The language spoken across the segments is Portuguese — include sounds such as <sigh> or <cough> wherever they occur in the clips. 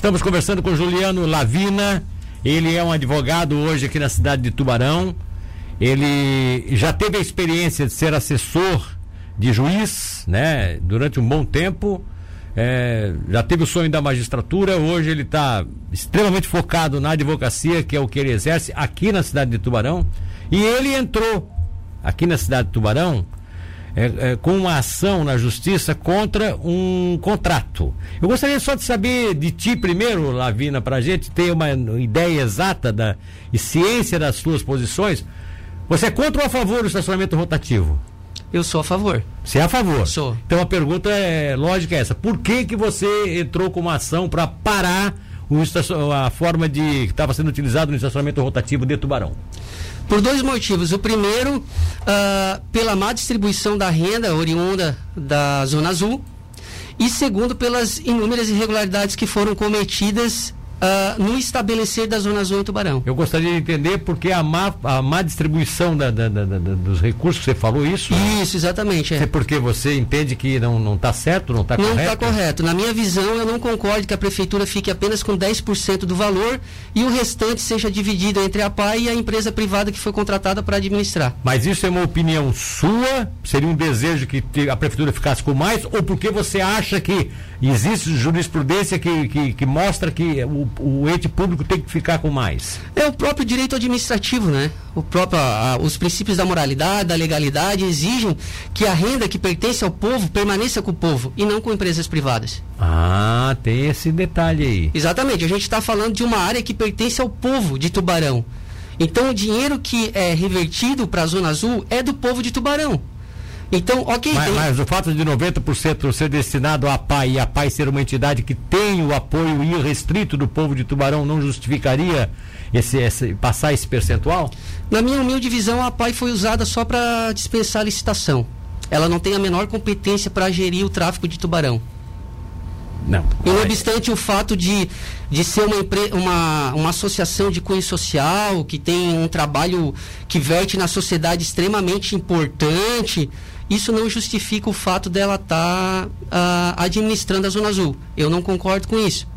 Estamos conversando com Juliano Lavina. Ele é um advogado hoje aqui na cidade de Tubarão. Ele já teve a experiência de ser assessor de juiz, né? Durante um bom tempo. É, já teve o sonho da magistratura, hoje ele está extremamente focado na advocacia, que é o que ele exerce aqui na cidade de Tubarão. E ele entrou aqui na cidade de Tubarão é, é, com uma ação na justiça contra um contrato. Eu gostaria só de saber de ti primeiro, Lavina, para a gente ter uma ideia exata da e ciência das suas posições. Você é contra ou a favor do estacionamento rotativo? Eu sou a favor. Você é a favor? Sou. Então a pergunta é lógica é essa. Por que que você entrou com uma ação para parar o a forma de que estava sendo utilizado no estacionamento rotativo de Tubarão? Por dois motivos. O primeiro, uh, pela má distribuição da renda oriunda da Zona Azul. E segundo, pelas inúmeras irregularidades que foram cometidas uh, no estabelecer da Zona Azul em Tubarão. Eu gostaria de entender porque a má, a má distribuição da, da, da, dos recursos, você falou isso? Isso, exatamente. É. Porque você entende que não está certo, não está correto? Não está correto. Na minha visão, eu não concordo que a prefeitura fique apenas com 10% do valor e o restante seja dividido entre a PAI e a empresa privada que foi contratada para administrar. Mas isso é uma opinião sua? Seria um desejo que a prefeitura ficasse com mais? Ou porque você acha que existe jurisprudência que, que, que mostra que o o ente público tem que ficar com mais? É o próprio direito administrativo, né? O próprio, a, os princípios da moralidade, da legalidade exigem que a renda que pertence ao povo permaneça com o povo e não com empresas privadas. Ah, tem esse detalhe aí. Exatamente. A gente está falando de uma área que pertence ao povo de Tubarão. Então, o dinheiro que é revertido para a Zona Azul é do povo de Tubarão. Então, ok. Mas, tem... mas o fato de 90% ser destinado à PAI e a PAI ser uma entidade que tem o apoio irrestrito do povo de Tubarão não justificaria esse, esse, passar esse percentual? Na minha humilde visão, a PAI foi usada só para dispensar a licitação. Ela não tem a menor competência para gerir o tráfico de tubarão. Não. E não obstante o fato de, de ser uma, uma, uma associação de cunho social, que tem um trabalho que verte na sociedade extremamente importante, isso não justifica o fato dela estar tá, uh, administrando a Zona Azul. Eu não concordo com isso.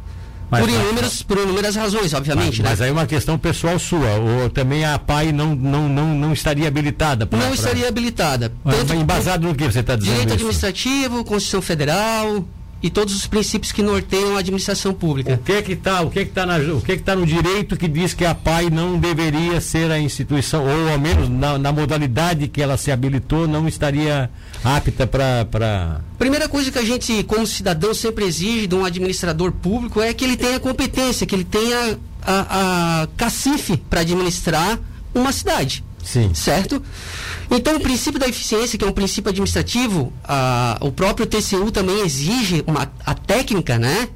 Mas, por, inúmeras, por inúmeras razões, obviamente. Mas, né? mas aí é uma questão pessoal sua. Ou também a PAI não, não, não, não estaria habilitada? Pra, não pra... estaria habilitada. Tanto embasado no que você está dizendo? Direito isso? administrativo, Constituição Federal, e todos os princípios que norteiam a administração pública. O que é que está, o que é que tá o que é que tá no direito que diz que a PAI não deveria ser a instituição ou ao menos na, na modalidade que ela se habilitou não estaria apta para pra... Primeira coisa que a gente como cidadão sempre exige de um administrador público é que ele tenha competência, que ele tenha a, a cacife para administrar uma cidade. Sim. Certo? Então, o princípio da eficiência, que é um princípio administrativo, a, o próprio TCU também exige uma, a técnica, né?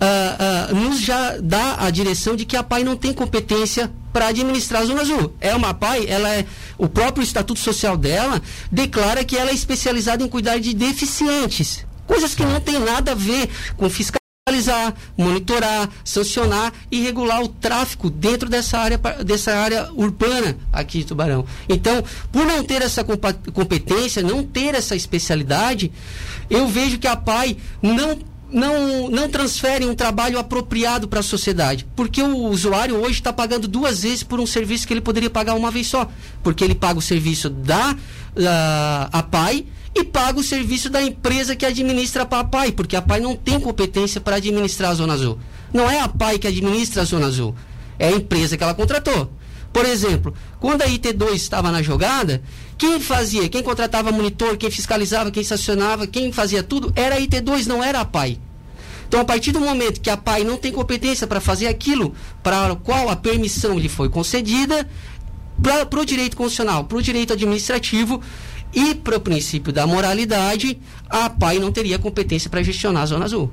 A, a, nos já dá a direção de que a PAI não tem competência para administrar a Zona Azul. É uma PAI, ela é, o próprio estatuto social dela declara que ela é especializada em cuidar de deficientes. Coisas que não tem nada a ver com fiscalização fiscalizar, monitorar, sancionar e regular o tráfico dentro dessa área, dessa área urbana aqui de Tubarão. Então, por não ter essa competência, não ter essa especialidade, eu vejo que a PAI não não, não transfere um trabalho apropriado para a sociedade. Porque o usuário hoje está pagando duas vezes por um serviço que ele poderia pagar uma vez só. Porque ele paga o serviço da a PAI e paga o serviço da empresa que administra a PAI, porque a PAI não tem competência para administrar a Zona Azul. Não é a PAI que administra a Zona Azul, é a empresa que ela contratou. Por exemplo, quando a IT2 estava na jogada, quem fazia, quem contratava monitor, quem fiscalizava, quem estacionava, quem fazia tudo, era a IT2, não era a PAI. Então, a partir do momento que a PAI não tem competência para fazer aquilo para o qual a permissão lhe foi concedida, para o direito constitucional, para o direito administrativo, e para o princípio da moralidade, a PAI não teria competência para gestionar a Zona Azul.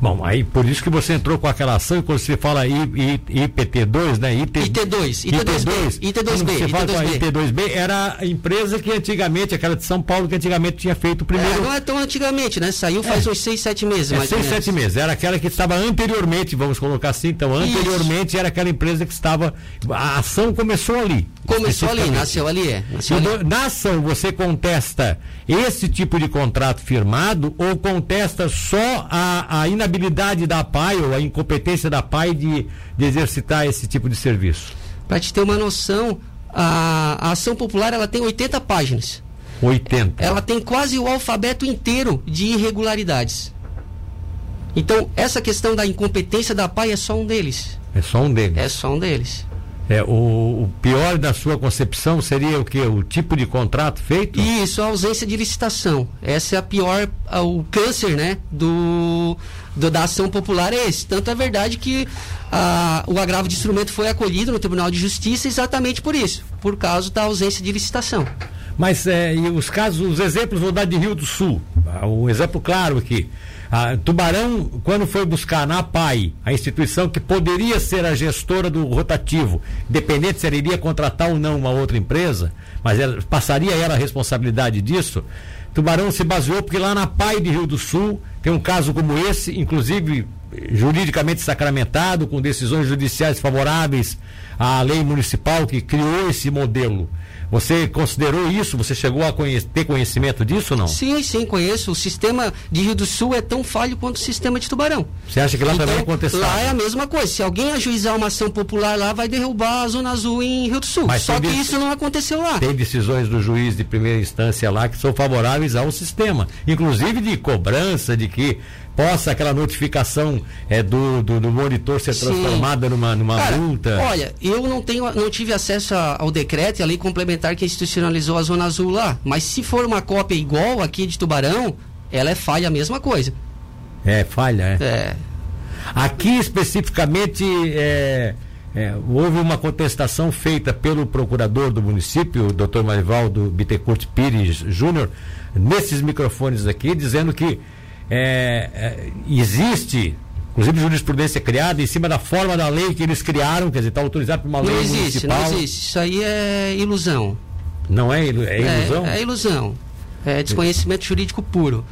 Bom, aí por isso que você entrou com aquela ação, quando você fala I, I, IPT2, né? IT, IT2, IT2, IT2B. IT2B. Você fala com a IT2B, era a empresa que antigamente, aquela de São Paulo, que antigamente tinha feito o primeiro. É, não é tão antigamente, né? Saiu faz é. uns 6, 7 meses. É, 6, 7 meses. Era aquela que estava anteriormente, vamos colocar assim, então, anteriormente isso. era aquela empresa que estava. A ação começou ali. Começou ali, nasceu ali, é. Nasceu ali. Na ação, você contesta esse tipo de contrato firmado ou contesta só a, a inabilidade inviabilidade da PAI ou a incompetência da PAI de, de exercitar esse tipo de serviço? Para te ter uma noção, a, a ação popular ela tem 80 páginas. 80. Ela tem quase o alfabeto inteiro de irregularidades. Então, essa questão da incompetência da PAI é só um deles. É só um deles. É só um deles. É, o, o pior da sua concepção seria o que? O tipo de contrato feito? Isso, a ausência de licitação. Essa é a pior, a, o câncer, né? Do, do, da ação popular é esse. Tanto é verdade que a, o agravo de instrumento foi acolhido no Tribunal de Justiça exatamente por isso, por causa da ausência de licitação. Mas é, e os casos, os exemplos, vou dar de Rio do Sul. Um exemplo claro aqui. A Tubarão, quando foi buscar na PAI, a instituição que poderia ser a gestora do rotativo, independente se ela iria contratar ou não uma outra empresa, mas ela, passaria ela a responsabilidade disso, Tubarão se baseou porque lá na PAI de Rio do Sul tem um caso como esse, inclusive juridicamente sacramentado, com decisões judiciais favoráveis à lei municipal que criou esse modelo. Você considerou isso? Você chegou a ter conhecimento disso ou não? Sim, sim, conheço. O sistema de Rio do Sul é tão falho quanto o sistema de Tubarão. Você acha que lá então, também aconteceu? Lá é a mesma coisa. Se alguém ajuizar uma ação popular lá, vai derrubar a Zona Azul em Rio do Sul. Mas Só que isso não aconteceu lá. Tem decisões do juiz de primeira instância lá que são favoráveis ao sistema. Inclusive de cobrança, de que possa aquela notificação é, do, do, do monitor ser transformada numa, numa Cara, multa? Olha, eu não tenho, não tive acesso a, ao decreto e à lei complementar que institucionalizou a Zona Azul lá. Mas se for uma cópia igual aqui de Tubarão, ela é falha a mesma coisa. É, falha, é. é. Aqui especificamente é, é, houve uma contestação feita pelo procurador do município, o doutor Marivaldo Bittencourt Pires Júnior, nesses microfones aqui, dizendo que é, é, existe, inclusive jurisprudência criada em cima da forma da lei que eles criaram, quer dizer, está autorizado por uma não lei existe, municipal. Não existe, isso aí é ilusão. Não é, ilu é ilusão? É, é, ilusão. É desconhecimento jurídico puro.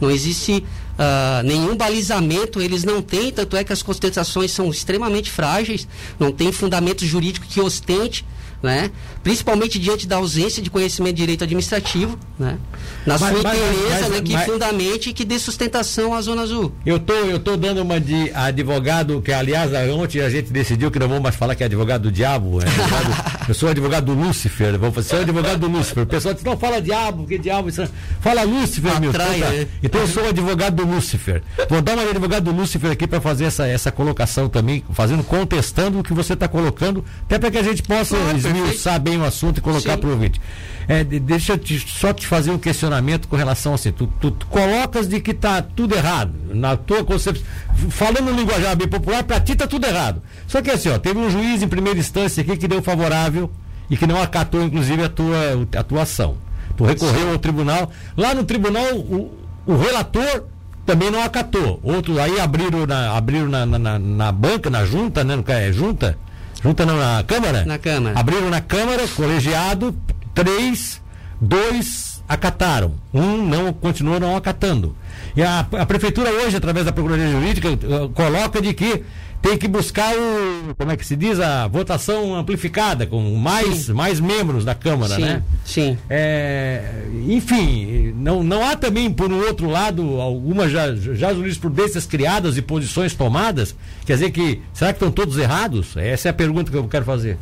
Não existe uh, nenhum balizamento, eles não têm, tanto é que as contestações são extremamente frágeis, não tem fundamento jurídico que ostente né? principalmente diante da ausência de conhecimento de direito administrativo, né? na sua interesse, né? que fundamente e que dê sustentação à Zona Azul. Eu tô, eu tô dando uma de advogado, que aliás, ontem a gente decidiu que não vamos mais falar que é advogado do diabo, é advogado, <laughs> eu sou advogado do Lúcifer, vamos ser advogado do Lúcifer. O pessoal diz, não fala diabo, que diabo, isso, fala Lúcifer, meu. Então, tá. então eu sou advogado do Lúcifer. Vou dar uma de advogado do Lúcifer aqui para fazer essa, essa colocação também, fazendo, contestando o que você está colocando, até para que a gente possa claro, esmiuçar bem o assunto e colocar para o ouvinte. É, deixa eu te, só te fazer um questionamento com relação assim. Tu, tu, tu colocas de que está tudo errado. Na tua concepção. Falando no linguajar bem popular, para ti está tudo errado. Só que assim, ó, teve um juiz em primeira instância aqui que deu favorável e que não acatou, inclusive, a tua, a tua ação. Tu recorreu ao tribunal. Lá no tribunal, o, o relator também não acatou. Outros aí abriram na, abriram na, na, na banca, na junta, né? É junta? Junta na Câmara? Na Câmara. Abriram na Câmara, colegiado, três, dois acataram. Um não continuou não acatando. E a, a Prefeitura hoje, através da Procuradoria Jurídica, uh, coloca de que tem que buscar o, como é que se diz, a votação amplificada, com mais, mais membros da Câmara, sim, né? Sim. É, enfim, não, não há também, por um outro lado, algumas já, já jurisprudências criadas e posições tomadas, quer dizer que, será que estão todos errados? Essa é a pergunta que eu quero fazer.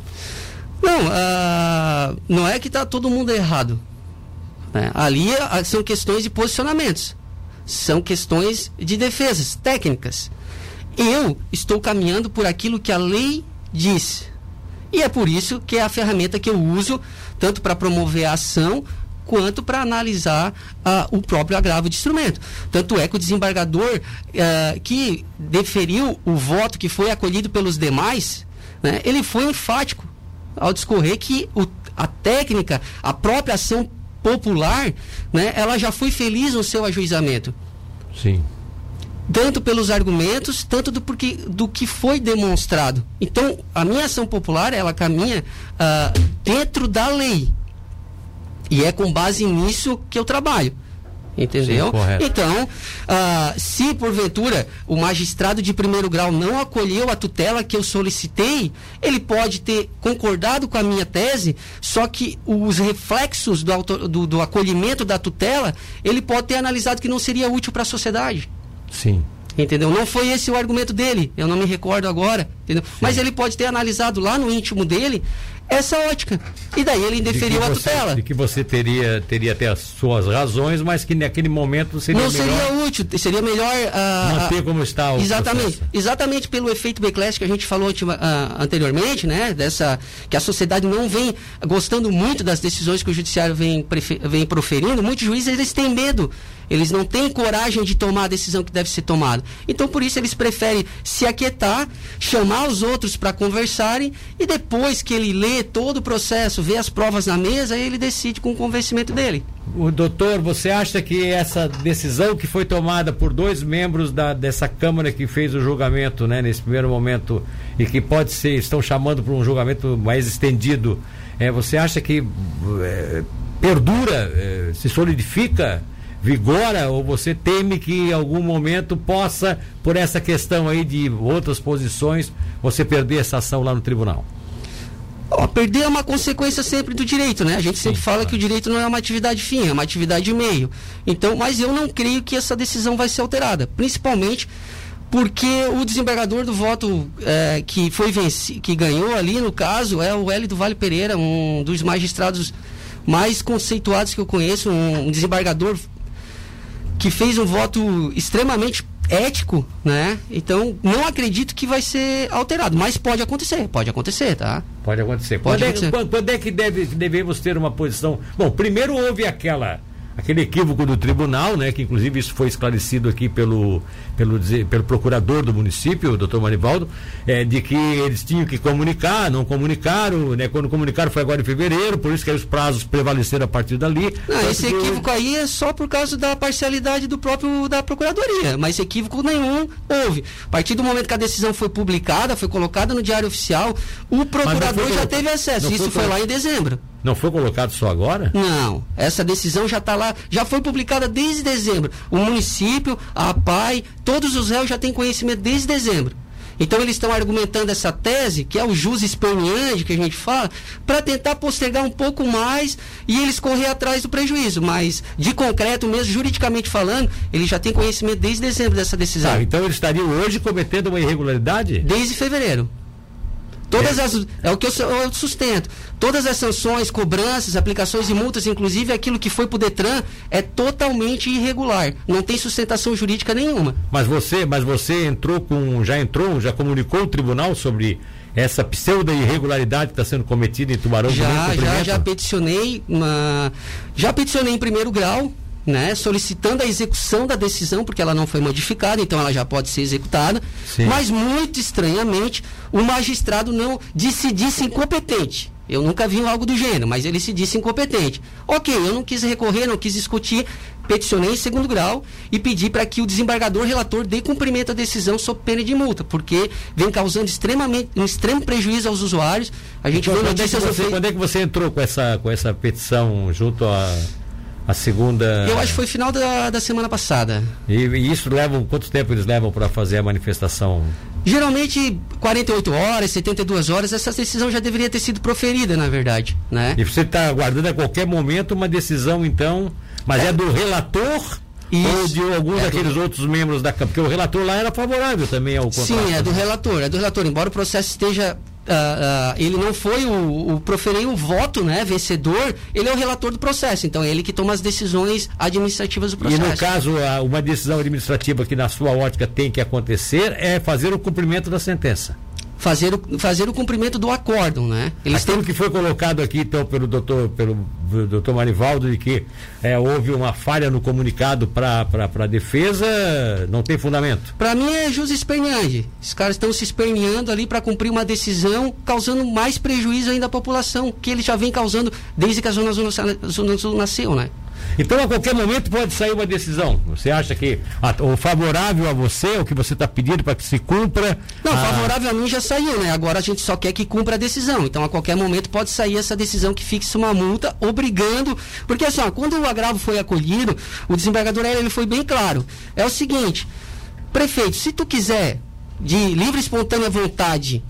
Não, uh, não é que está todo mundo errado. Né? Ali uh, são questões de posicionamentos, são questões de defesas técnicas. Eu estou caminhando por aquilo que a lei diz. E é por isso que é a ferramenta que eu uso, tanto para promover a ação, quanto para analisar uh, o próprio agravo de instrumento. Tanto é que o desembargador uh, que deferiu o voto que foi acolhido pelos demais, né, ele foi enfático ao discorrer que o, a técnica, a própria ação popular, né, ela já foi feliz no seu ajuizamento. Sim tanto pelos argumentos, tanto do, porque, do que foi demonstrado. Então, a minha ação popular, ela caminha uh, dentro da lei. E é com base nisso que eu trabalho. Entendeu? Sim, então, uh, se porventura o magistrado de primeiro grau não acolheu a tutela que eu solicitei, ele pode ter concordado com a minha tese, só que os reflexos do, do, do acolhimento da tutela, ele pode ter analisado que não seria útil para a sociedade. Sim. Entendeu? Não foi esse o argumento dele, eu não me recordo agora, entendeu? Mas ele pode ter analisado lá no íntimo dele essa ótica. E daí ele indeferiu a você, tutela. De que você teria, teria até as suas razões, mas que naquele momento seria Não melhor seria útil, seria melhor. ah, manter ah, como está o Exatamente, processo. exatamente pelo efeito backlash que a gente falou ah, anteriormente, né? Dessa que a sociedade não vem gostando muito das decisões que o judiciário vem, vem proferindo. Muitos juízes eles têm medo, eles não têm coragem de tomar a decisão que deve ser tomada. Então por isso eles preferem se aquietar, chamar os outros para conversarem e depois que ele lê todo o processo, vê as provas na mesa, ele decide com o convencimento dele. O doutor, você acha que essa decisão que foi tomada por dois membros da, dessa Câmara que fez o julgamento, né, nesse primeiro momento, e que pode ser, estão chamando para um julgamento mais estendido, é, você acha que é, perdura, é, se solidifica, vigora, ou você teme que em algum momento possa, por essa questão aí de outras posições, você perder essa ação lá no tribunal? Ó, perder é uma consequência sempre do direito, né? A gente sempre fala que o direito não é uma atividade fim, é uma atividade meio. Então, mas eu não creio que essa decisão vai ser alterada, principalmente porque o desembargador do voto eh, que foi venci, que ganhou ali no caso é o Hélio do Vale Pereira, um dos magistrados mais conceituados que eu conheço, um, um desembargador que fez um voto extremamente ético, né? Então, não acredito que vai ser alterado, mas pode acontecer, pode acontecer, tá? Pode acontecer. Pode quando, acontecer. É, quando, quando é que deve, devemos ter uma posição? Bom, primeiro houve aquela aquele equívoco do tribunal, né, que inclusive isso foi esclarecido aqui pelo pelo, pelo procurador do município, o doutor Manivaldo, é, de que eles tinham que comunicar, não comunicaram, né, quando comunicaram foi agora em fevereiro, por isso que os prazos prevaleceram a partir dali. Não, esse que- equívoco aí é só por causa da parcialidade do próprio da procuradoria, mas equívoco nenhum houve. A partir do momento que a decisão foi publicada, foi colocada no diário oficial, o procurador já teve acesso. Isso foi lá em dezembro. Não foi colocado só agora? Não, essa decisão já está lá, já foi publicada desde dezembro. O município, a PAI, todos os réus já têm conhecimento desde dezembro. Então eles estão argumentando essa tese, que é o jus esperneandi que a gente fala, para tentar postergar um pouco mais e eles correr atrás do prejuízo. Mas, de concreto mesmo, juridicamente falando, eles já têm conhecimento desde dezembro dessa decisão. Ah, então eles estariam hoje cometendo uma irregularidade? Desde fevereiro. Todas as, é o que eu, eu sustento. Todas as sanções, cobranças, aplicações de multas, inclusive aquilo que foi para o Detran, é totalmente irregular. Não tem sustentação jurídica nenhuma. Mas você, mas você entrou com, já entrou, já comunicou o tribunal sobre essa pseudo irregularidade que está sendo cometida em Tubarão Já, já, já peticionei, uma, já peticionei em primeiro grau, né, solicitando a execução da decisão, porque ela não foi modificada, então ela já pode ser executada. Sim. Mas muito estranhamente, o magistrado não disse, disse incompetente. Eu nunca vi algo do gênero, mas ele se disse incompetente. Ok, eu não quis recorrer, não quis discutir, peticionei em segundo grau e pedi para que o desembargador relator dê cumprimento à decisão sob pena de multa, porque vem causando extremamente, um extremo prejuízo aos usuários. A gente Então, vê quando, é você, quando é que você entrou com essa, com essa petição junto à a, segunda. Eu acho que foi final da, da semana passada. E, e isso leva. Quanto tempo eles levam para fazer a manifestação? Geralmente, 48 horas, 72 horas, essa decisão já deveria ter sido proferida, na verdade, né? E você está aguardando a qualquer momento uma decisão, então. Mas é, do relator ou Isso. de algum É do- daqueles outros membros da Câmara? Porque o relator lá era favorável também ao contrato. Sim, é do relator, é do relator. Embora o processo esteja. Ah, ele não foi o, o proferir o voto, né, vencedor, ele é o relator do processo, então é ele que toma as decisões administrativas do E processo. no caso, uma decisão administrativa que na sua ótica tem que acontecer é fazer o cumprimento da sentença. Fazer, o, fazer o cumprimento do acórdão, né? Eles têm Aquilo que foi colocado aqui então pelo doutor, pelo doutor Marivaldo de que é, houve uma falha no comunicado para a defesa, não tem fundamento. Pra mim é jus esperneante. Os caras estão se esperneando ali para cumprir uma decisão, causando mais prejuízo ainda à população, que eles já vem causando desde que a Zona Sul, Zona Sul nasceu, né? Então, a qualquer momento pode sair uma decisão. Você acha que a- o favorável a você, o que você está pedindo para que se cumpra. Não, a- favorável a mim já saiu, né? Agora a gente só quer que cumpra a decisão. Então, a qualquer momento pode sair essa decisão que fixe uma multa, obrigando. Porque assim, ó, quando o agravo foi acolhido, o desembargador ele foi bem claro. É o seguinte, prefeito, se tu quiser de livre e espontânea vontade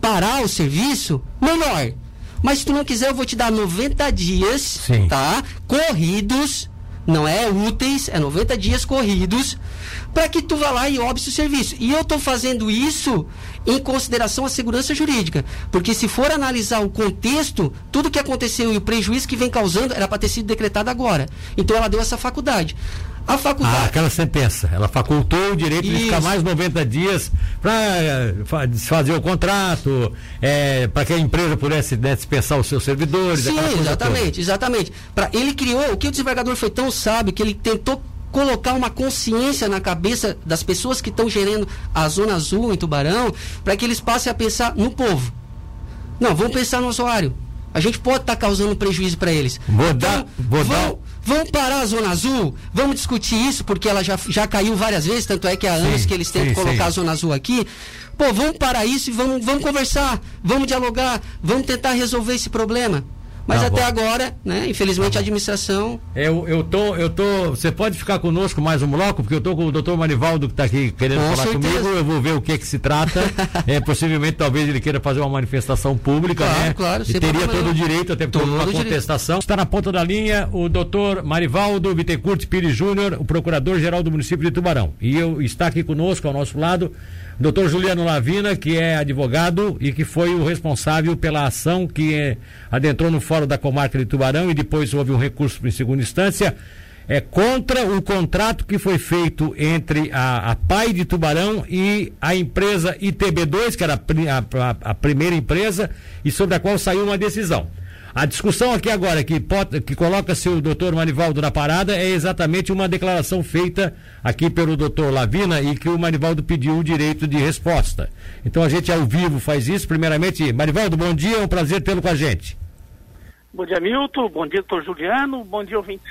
parar o serviço, melhor. Mas se tu não quiser, eu vou te dar 90 dias, Sim. tá? Corridos Não é úteis, é 90 dias corridos para que tu vá lá e obse o serviço. E eu estou fazendo isso em consideração a segurança jurídica. Porque se for analisar o contexto, tudo que aconteceu e o prejuízo que vem causando era para ter sido decretado agora. Então ela deu essa faculdade. A faculdade. Ah, aquela sentença. Ela facultou o direito Isso. de ficar mais 90 dias para eh, desfazer o contrato, é, para que a empresa pudesse né, dispensar os seus servidores. Sim, exatamente, toda. exatamente. Pra, ele criou, o que o desembargador foi tão sábio que ele tentou colocar uma consciência na cabeça das pessoas que estão gerando a Zona Azul em Tubarão, para que eles passem a pensar no povo. Não, vamos pensar no usuário. A gente pode estar tá causando prejuízo para eles. Vou dar, vou dar. Vamos parar a Zona Azul? Vamos discutir isso, porque ela já, já caiu várias vezes, tanto é que há anos que eles tentam sim, colocar sim. a Zona Azul aqui. Pô, vamos parar isso e vamos, vamos conversar, vamos dialogar, vamos tentar resolver esse problema. Mas tá até agora, né, infelizmente, a administração. Eu, eu tô, eu tô. Você pode ficar conosco mais um bloco, porque eu tô com o doutor Manivaldo que está aqui querendo com falar certeza. comigo. Eu vou ver o que que se trata. <laughs> é, possivelmente, talvez ele queira fazer uma manifestação pública, claro, né? Claro, e teria todo o direito, até por uma contestação. Direito. Está na ponta da linha o doutor Marivaldo Bittencourt Pires Júnior, o procurador-geral do município de Tubarão. E eu, está aqui conosco, ao nosso lado, Doutor Juliano Lavina, que é advogado e que foi o responsável pela ação que eh, adentrou no Fórum da Comarca de Tubarão e depois houve um recurso em segunda instância é contra o contrato que foi feito entre a, a PAI de Tubarão e a empresa ITB2, que era a, a, a primeira empresa, e sobre a qual saiu uma decisão. A discussão aqui agora, que, que coloca-se o doutor Manivaldo na parada, é exatamente uma declaração feita aqui pelo doutor Lavina e que o Manivaldo pediu o direito de resposta. Então a gente ao vivo faz isso. Primeiramente, Manivaldo, bom dia, é um prazer tê-lo com a gente. Bom dia, Milton. Bom dia, doutor Juliano. Bom dia, ouvintes.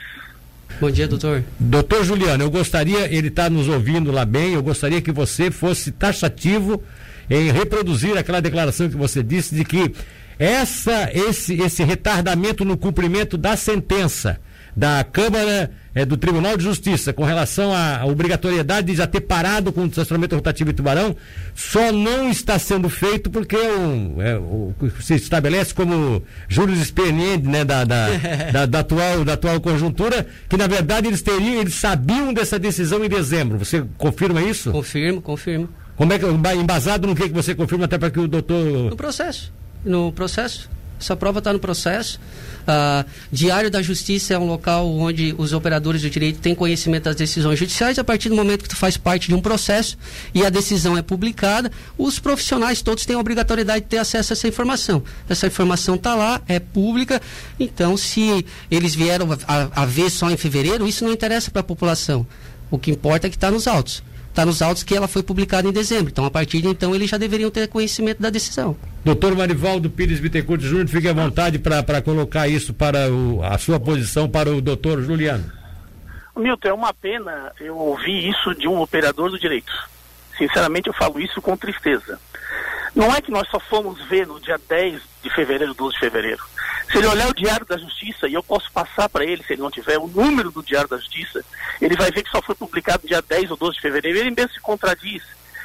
Bom dia, doutor. Doutor Juliano, eu gostaria, ele está nos ouvindo lá bem, eu gostaria que você fosse taxativo em reproduzir aquela declaração que você disse de que essa, esse, esse retardamento no cumprimento da sentença da Câmara é, do Tribunal de Justiça com relação à obrigatoriedade de já ter parado com o estacionamento rotativo em Tubarão só não está sendo feito porque o, é, o, se estabelece como juros experiente né, da, da, <laughs> da, da, atual, da atual conjuntura, que na verdade eles teriam, eles sabiam dessa decisão em dezembro. Você confirma isso? Confirmo, confirmo. Como é que, embasado no que, que você confirma, até para que o doutor. No processo no processo. Essa prova está no processo. Uh, Diário da Justiça é um local onde os operadores do direito têm conhecimento das decisões judiciais. A partir do momento que tu faz parte de um processo e a decisão é publicada, os profissionais todos têm a obrigatoriedade de ter acesso a essa informação. Essa informação está lá, é pública. Então, se eles vieram a, a ver só em fevereiro, isso não interessa para a população. O que importa é que está nos autos está nos autos que ela foi publicada em dezembro. Então, a partir de então, eles já deveriam ter conhecimento da decisão. Doutor Marivaldo Pires Bittencourt Júnior, fique à vontade para colocar isso para o, a sua posição para o doutor Juliano. Milton, é uma pena eu ouvir isso de um operador do direito. Sinceramente, eu falo isso com tristeza. Não é que nós só fomos ver no dia 10 de fevereiro, 12 de fevereiro. Se ele olhar o Diário da Justiça, e eu posso passar para ele, se ele não tiver, o número do Diário da Justiça, ele vai ver que só foi publicado dia 10 ou 12 de fevereiro. Ele mesmo se contradiz.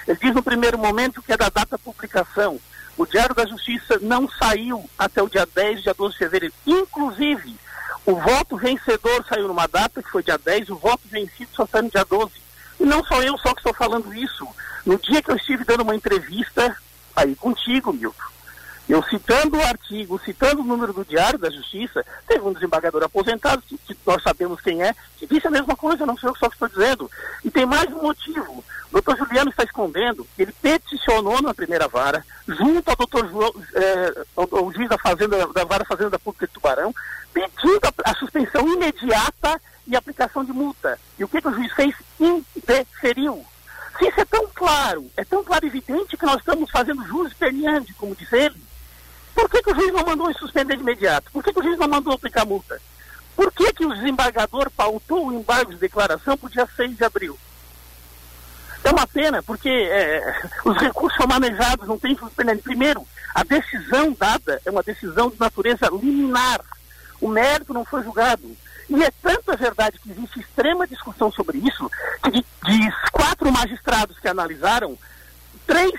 Ele diz no primeiro momento que é da data da publicação. O Diário da Justiça não saiu até o dia 10, dia 12 de fevereiro. Inclusive, o voto vencedor saiu numa data que foi dia 10, o voto vencido só saiu no dia 12. E não sou eu só que estou falando isso. No dia que eu estive dando uma entrevista aí contigo, Milton, eu citando o artigo, citando o número do Diário da Justiça, teve um desembargador aposentado, que, que nós sabemos quem é, que disse a mesma coisa, não sei só que estou dizendo. E tem mais um motivo. O doutor Juliano está escondendo, ele peticionou na primeira vara, junto ao doutor João, é, ao, ao, juiz da Fazenda, da Vara Fazenda da Pública de Tubarão, pedindo a, a, suspensão imediata e aplicação de multa. E o que, que o juiz fez? Indeferiu. Se isso é tão claro, é tão claro e evidente que nós estamos fazendo juros perneante, como diz ele, por que, que o juiz não mandou suspender de imediato? Por que, que o juiz não mandou aplicar multa? Por que, que o desembargador pautou o embargo de declaração para o dia 6 de abril? É uma pena, porque é, <laughs> os recursos são manejados, não tem. Primeiro, a decisão dada é uma decisão de natureza liminar. O mérito não foi julgado. E é tanta verdade que existe extrema discussão sobre isso, que de, de quatro magistrados que analisaram, três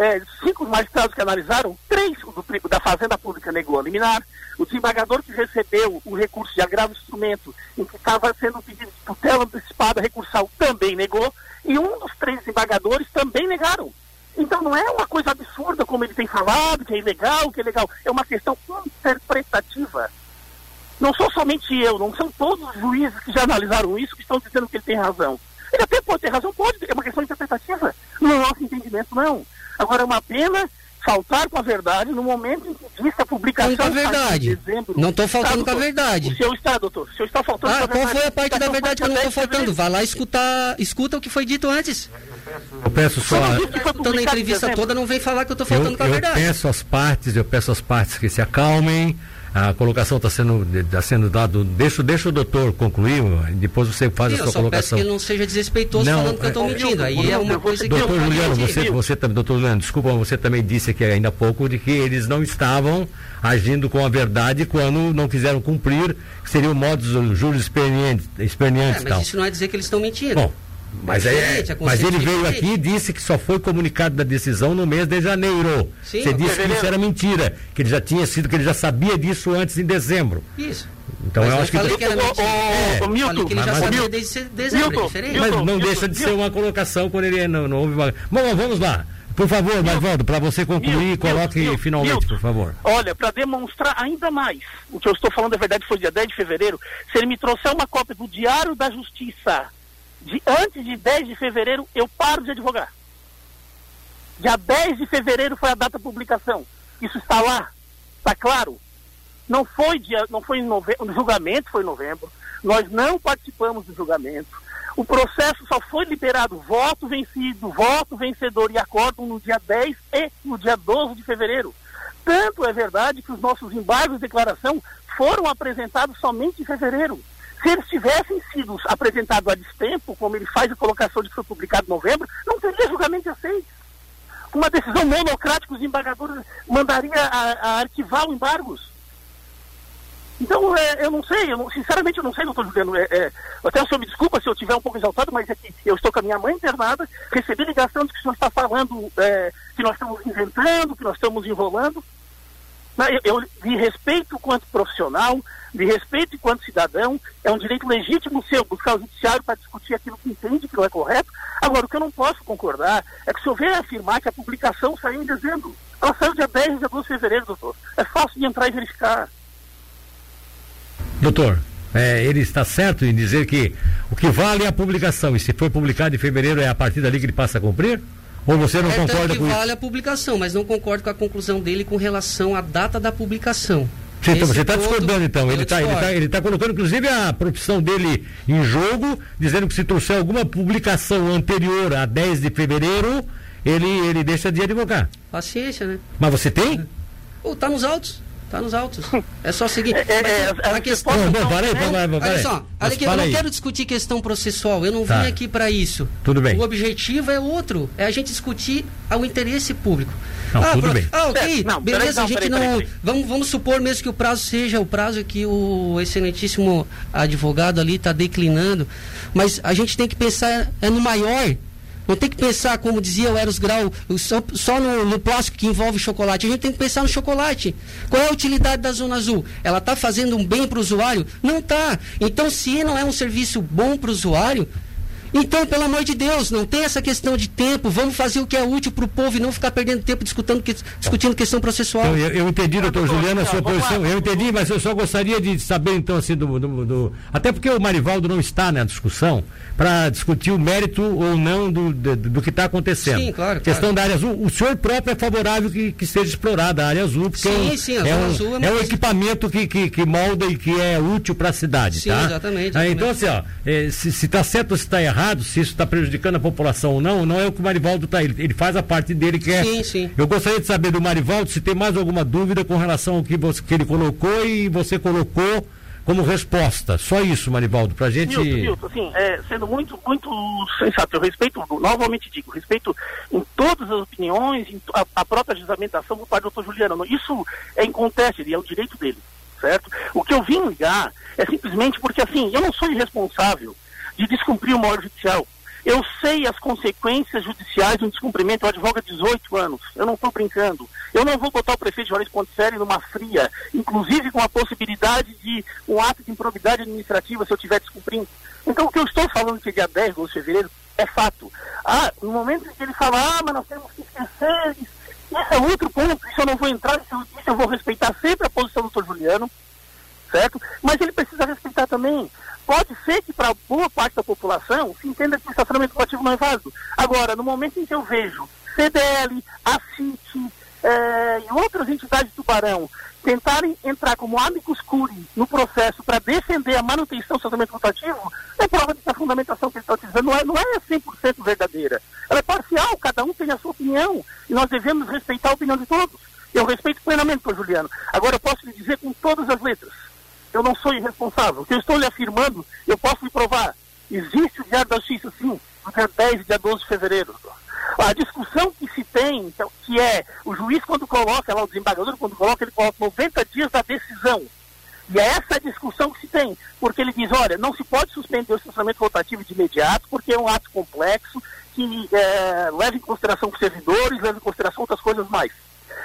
é, cinco magistrados que analisaram, três do, da Fazenda Pública negou a liminar, o desembargador que recebeu o recurso de agravo instrumento em que estava sendo pedido tutela antecipada recursal também negou, e um dos três desembargadores também negaram. Então não é uma coisa absurda como ele tem falado, que é ilegal, que é legal, é uma questão interpretativa. Não sou somente eu, não são todos os juízes que já analisaram isso que estão dizendo que ele tem razão. Ele até pode ter razão, pode, é uma questão interpretativa. No nosso entendimento, não. Agora, é uma pena faltar com a verdade no momento em que que a publicação com a verdade. De dezembro, não estou faltando tá, com a verdade. O senhor está, doutor. O senhor está faltando ah, qual foi a parte da verdade que eu não estou faltando? Vai lá escutar, escuta o que foi dito antes. Eu peço só. Escutando a entrevista toda, não vem falar que eu estou faltando eu, com a verdade. Eu peço as partes, eu peço as partes que se acalmem a colocação está sendo, tá sendo dado. Deixa, deixa o doutor concluir, depois você faz Sim, a sua colocação. Peço que não seja desrespeitoso não, falando que eu estou é, mentindo. Aí é uma coisa que doutor eu Juliano, você, você, doutor Juliano, desculpa, você também disse aqui ainda há pouco de que eles não estavam agindo com a verdade quando não quiseram cumprir, que seria o modus juris experientes, experientes é, mas isso não é dizer que eles estão mentindo. Bom, mas, é, mas ele veio aqui e disse que só foi comunicado da decisão no mês de janeiro. Sim, Você disse que isso era mentira, que ele já tinha sido, que ele já sabia disso antes em dezembro. Isso. Então mas eu acho que. Falei que era mentira. É, o, Milton, falei que ele já sabia desde dezembro, Milton, é diferente. Mas não Milton, deixa de Milton. ser uma colocação quando ele não, não houve uma. Bom, vamos lá. Por favor, Marvaldo, para você concluir, coloque finalmente, por favor. Olha, para demonstrar ainda mais o que eu estou falando, é verdade, foi dia 10 de fevereiro, se ele me trouxer uma cópia do Diário da Justiça de, antes de 10 de fevereiro, eu paro de advogar. Dia 10 de fevereiro foi a data de publicação. Isso está lá, está claro. Não foi dia, não foi em novembro, o julgamento foi em novembro. Nós não participamos do julgamento. O processo só foi liberado voto vencido, voto vencedor e acórdão no dia 10 e no dia 12 de fevereiro. Tanto é verdade que os nossos embargos de declaração foram apresentados somente em fevereiro. Se eles tivessem sido apresentados a destempo, como ele faz a colocação de que foi publicado em novembro, não teria julgamento aceito. Com uma decisão monocrática, os embargadores mandariam a, a arquivar os embargos. Então, é, eu não sei, eu não, sinceramente eu não sei, doutor Juliano. É, é, até o senhor me desculpa se eu estiver um pouco exaltado, mas é que eu estou com a minha mãe internada, recebi ligação de que o senhor está falando é, que nós estamos inventando, que nós estamos enrolando. Eu, de respeito quanto profissional, de respeito enquanto cidadão, é um direito legítimo seu buscar o judiciário para discutir aquilo que entende que não é correto. Agora, o que eu não posso concordar é que o senhor venha afirmar que a publicação saiu em dezembro. Ela saiu dia 10 de 12 de fevereiro, doutor. É fácil de entrar e verificar. Doutor, é, ele está certo em dizer que o que vale é a publicação, e se foi publicado em fevereiro é a partir dali que ele passa a cumprir? Ou você não é concorda com isso? vale a publicação, mas não concordo com a conclusão dele com relação à data da publicação. Você está tá discordando então, ele está ele tá, ele tá colocando inclusive a profissão dele em jogo, dizendo que se trouxer alguma publicação anterior a 10 de fevereiro, ele, ele deixa de advogar. Paciência, né? Mas você tem? Está tá nos autos. Está nos autos. É só seguir. <laughs> É, é, a é, questão. Não, não, para aí, para aí, Olha só, olha aqui, eu não quero discutir questão processual. Eu não tá. vim aqui para isso. Tudo bem. O objetivo é outro. É a gente discutir o interesse público. Não, ah, tudo pro... bem. Ah, ok. Não, Beleza, a gente não. Peraí, peraí. Vamos, vamos supor mesmo que o prazo seja o prazo que o excelentíssimo advogado ali está declinando. Mas a gente tem que pensar é no maior não tem que pensar, como dizia o Eros Grau, só, só no, no, plástico que envolve chocolate. A gente tem que pensar no chocolate. Qual é a utilidade da Zona Azul? Ela está fazendo um bem para o usuário? Não está. Então, se não é um serviço bom para o usuário, então, pelo amor de Deus, não tem essa questão de tempo. Vamos fazer o que é útil para o povo e não ficar perdendo tempo discutindo, discutindo questão processual. Então, eu, eu, entendi, doutor Juliano, a sua posição. Eu entendi, mas eu só gostaria de saber, então, assim, do. do, do... Até porque o Marivaldo não está na discussão para discutir o mérito ou não do, do, do que está acontecendo. Sim, claro. Questão claro. da área azul. O senhor próprio é favorável que, que seja explorada a área azul, porque sim, sim, é, um, azul é, é um equipamento que, que, que, molda e que é útil para a cidade. Sim, tá? exatamente, exatamente. então, assim, ó, é, se está certo ou se está errado, se isso está prejudicando a população ou não, não é o que o Marivaldo está. Ele, ele faz a parte dele que é. Sim, sim. Eu gostaria de saber do Marivaldo se tem mais alguma dúvida com relação ao que, você, que ele colocou e você colocou como resposta. Só isso, Marivaldo, para a gente. Milton, Milton, assim, é, sendo muito, muito sensato, eu respeito, novamente digo, respeito em todas as opiniões, em a, a própria juramentação do pai do doutor Juliano. Isso é inconteste, é o direito dele, certo? O que eu vim ligar é simplesmente porque, assim, eu não sou irresponsável de descumprir uma ordem judicial. Eu sei as consequências judiciais de um descumprimento. Eu advogo há 18 anos. Eu não estou brincando. Eu não vou botar o prefeito Juarez Ponticelli numa fria, inclusive com a possibilidade de um ato de improbidade administrativa se eu estiver descumprindo. Então, o que eu estou falando que é dia 10 de fevereiro é fato. Ah, no momento em que ele fala, ah, mas nós temos que esquecer, isso é outro ponto, isso eu não vou entrar, isso, eu vou respeitar sempre a posição do Dr. Juliano, certo? Mas ele precisa respeitar também pode ser que para boa parte da população se entenda que o estacionamento coletivo não é válido. Agora, no momento em que eu vejo CDL, a CIT é, e outras entidades do Tubarão tentarem entrar como amicus curi no processo para defender a manutenção do estacionamento rotativo, é prova de que a fundamentação que eles estão utilizando não é, não é 100% verdadeira. Ela é parcial, cada um tem a sua opinião e nós devemos respeitar a opinião de todos. Eu respeito plenamente Juliano. Agora, eu posso lhe dizer com todas as letras eu não sou irresponsável. O que eu estou lhe afirmando, eu posso lhe provar. Existe o Diário da Justiça, sim, no dia 10 e dia 12 de fevereiro. A discussão que se tem, então, que é o juiz quando coloca, lá o desembargador quando coloca, ele coloca 90 dias da decisão. E é essa a discussão que se tem, porque ele diz, olha, não se pode suspender o estacionamento rotativo de imediato, porque é um ato complexo, que é, leva em consideração os servidores, leva em consideração outras coisas mais.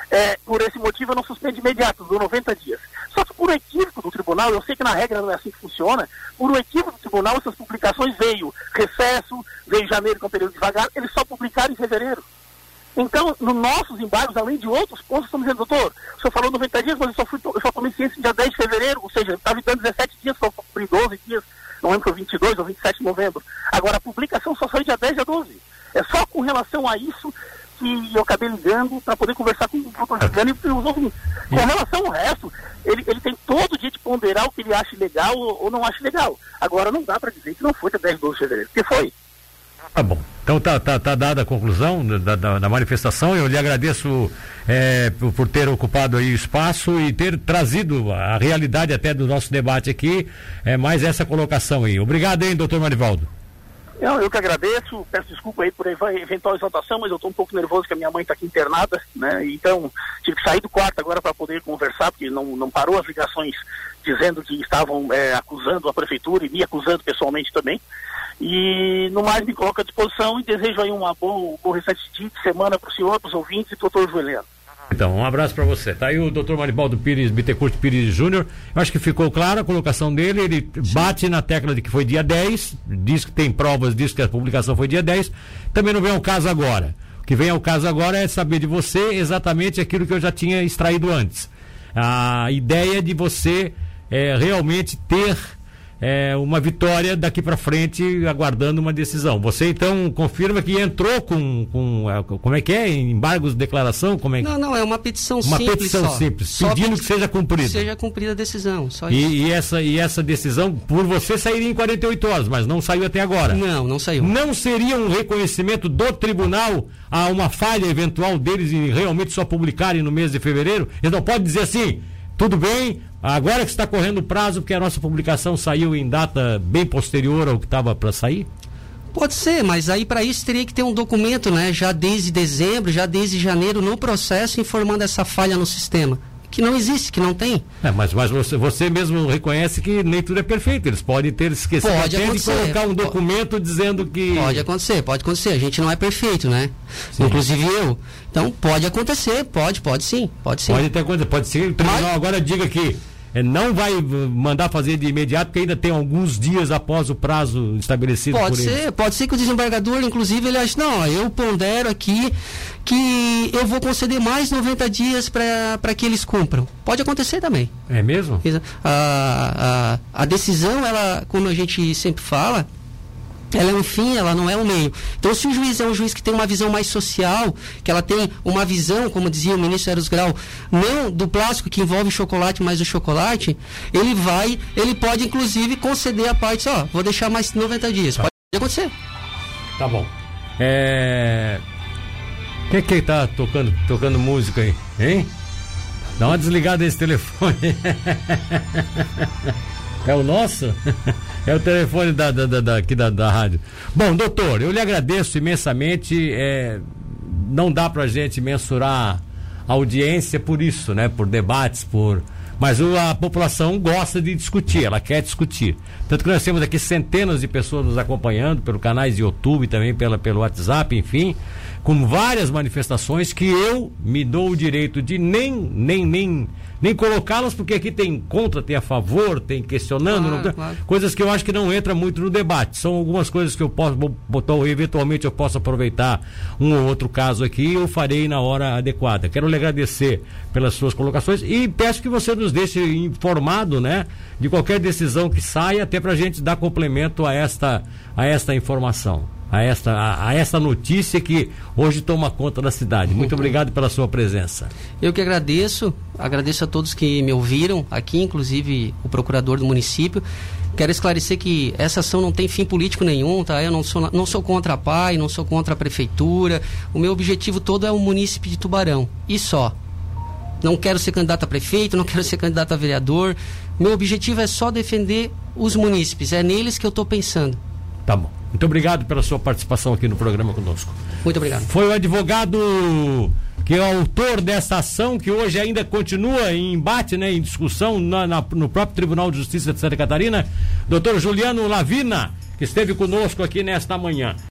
É, por esse motivo eu não suspendo imediato, do 90 dias. Só que por equívoco do tribunal, eu sei que na regra não é assim que funciona, por um equívoco do tribunal, essas publicações veio recesso, veio janeiro, que é período devagar, eles só publicaram em fevereiro. Então, nos nossos embargos, além de outros pontos, estamos dizendo, doutor, o senhor falou 90 dias, mas eu só, fui, eu só tomei ciência dia 10 de fevereiro, ou seja, estava dando 17 dias, só cumpri 12 dias, não lembro se foi 22 ou 27 de novembro. Agora, a publicação só saiu dia 10 dia 12. É só com relação a isso que eu acabei ligando para poder conversar com o doutor Juliano e os ouvintes. Com relação ao resto, ele, ele tem todo o dia de ponderar o que ele acha legal ou, ou não acha legal. Agora não dá para dizer que não foi até 10, 12 de fevereiro, porque foi. Tá bom. Então tá, tá, tá dada a conclusão da, da, da manifestação. Eu lhe agradeço é, por, por, ter ocupado aí o espaço e ter trazido a realidade até do nosso debate aqui, é, mais essa colocação aí. Obrigado, hein, doutor Marivaldo. Eu, eu que agradeço, peço desculpa aí por eventual exaltação, mas eu estou um pouco nervoso porque a minha mãe está aqui internada, né? Então tive que sair do quarto agora para poder conversar, porque não, não parou as ligações dizendo que estavam é, acusando a prefeitura e me acusando pessoalmente também. E no mais me coloco à disposição e desejo aí uma boa, um bom restante de semana para o senhor, para os ouvintes e para o doutor Juliano. Então, um abraço para você. Tá aí o doutor Maribaldo Pires Bittencourt Pires Júnior. Eu acho que ficou clara a colocação dele. Ele Sim. bate na tecla de que foi dia 10, diz que tem provas disso que a publicação foi dia 10. Também não vem ao caso agora. O que vem ao caso agora é saber de você exatamente aquilo que eu já tinha extraído antes. A ideia de você é, realmente ter é, uma vitória daqui para frente, aguardando uma decisão. Você então confirma que entrou com, com é, como é que é? Embargos de declaração? Como é? Não, não, é uma petição uma simples. Uma petição só. simples, só pedindo que seja cumprida. Seja cumprida a decisão, só e, isso. E essa, e essa decisão, por você, sairia em 48 horas, mas não saiu até agora. Não, não saiu. Não seria um reconhecimento do tribunal a uma falha eventual deles em realmente só publicarem no mês de fevereiro? Eles não podem dizer assim, tudo bem, Agora que está correndo o prazo, porque a nossa publicação saiu em data bem posterior ao que estava para sair? Pode ser, mas aí para isso teria que ter um documento, né? Já desde dezembro, já desde janeiro, no processo, informando essa falha no sistema que não existe, que não tem. É, mas, mas você, você mesmo reconhece que nem tudo é perfeito. Eles podem ter esquecido pode até de colocar um documento pode, dizendo que. Pode acontecer, pode acontecer. A gente não é perfeito, né? Sim. Inclusive eu. Então pode acontecer, pode, pode sim, pode sim. Pode ter coisa, pode ser. O tribunal mas... agora diga que não vai mandar fazer de imediato, porque ainda tem alguns dias após o prazo estabelecido pode ser, eles. Pode ser que o desembargador, inclusive, ele ache, não, eu pondero aqui que eu vou conceder mais 90 dias para que eles cumpram. Pode acontecer também. É mesmo? A, a, a decisão, ela, como a gente sempre fala, ela é um fim, ela não é um meio. Então, se o juiz é um juiz que tem uma visão mais social, que ela tem uma visão, como dizia o ministro Eros Grau, não do plástico que envolve chocolate, mas o chocolate, ele vai, ele pode inclusive conceder a parte, ó, vou deixar mais 90 dias. Tá. Pode acontecer. Tá bom. É... Quem é que tá tocando, tocando música aí, hein? Dá uma desligada nesse telefone. <laughs> é o nosso? <laughs> É o telefone da, da, da, aqui da, da rádio. Bom, doutor, eu lhe agradeço imensamente. É, não dá pra gente mensurar a audiência por isso, né? Por debates, por, Mas a população gosta de discutir, ela quer discutir. Tanto que nós temos aqui centenas de pessoas nos acompanhando pelo canais de YouTube, também pela, pelo WhatsApp, enfim, com várias manifestações que eu me dou o direito de nem, nem, nem nem colocá-las, porque aqui tem contra, tem a favor, tem questionando, claro, não, claro. coisas que eu acho que não entra muito no debate. São algumas coisas que eu posso botar, eventualmente eu posso aproveitar um ou outro caso aqui eu farei na hora adequada. Quero lhe agradecer pelas suas colocações e peço que você nos deixe informado, né, de qualquer decisão que saia, até para a gente dar complemento a esta, a esta informação a esta, a, a, esta notícia que hoje toma conta da cidade. Muito <laughs> obrigado pela sua presença. Eu que agradeço, agradeço a todos que me ouviram aqui, inclusive o procurador do município. Quero esclarecer que essa ação não tem fim político nenhum, tá? Eu não sou, não sou contra a PAI, não sou contra a prefeitura. O meu objetivo todo é o município de Tubarão. E só. Não quero ser candidato a prefeito, não <laughs> quero ser candidato a vereador. Meu objetivo é só defender os munícipes. É neles que eu estou pensando. Tá bom. Muito obrigado pela sua participação aqui no programa conosco. Muito obrigado. Foi o advogado que é o autor dessa ação, que hoje ainda continua em embate, né, em discussão na, na, no próprio Tribunal de Justiça de Santa Catarina, doutor Juliano Lavina, que esteve conosco aqui nesta manhã.